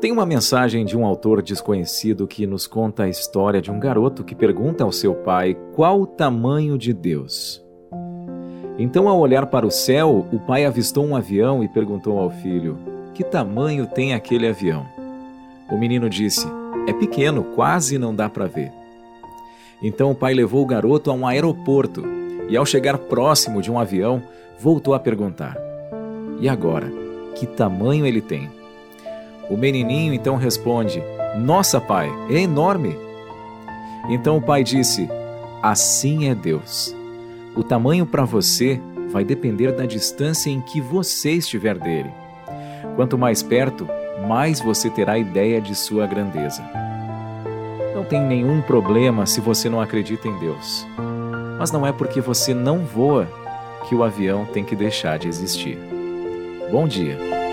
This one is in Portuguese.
Tem uma mensagem de um autor desconhecido que nos conta a história de um garoto que pergunta ao seu pai qual o tamanho de Deus. Então, ao olhar para o céu, o pai avistou um avião e perguntou ao filho: Que tamanho tem aquele avião? O menino disse: É pequeno, quase não dá para ver. Então o pai levou o garoto a um aeroporto e, ao chegar próximo de um avião, voltou a perguntar: E agora? Que tamanho ele tem? O menininho então responde: Nossa, pai, é enorme. Então o pai disse: Assim é Deus. O tamanho para você vai depender da distância em que você estiver dele. Quanto mais perto, mais você terá ideia de sua grandeza. Não tem nenhum problema se você não acredita em Deus. Mas não é porque você não voa que o avião tem que deixar de existir. Bom dia!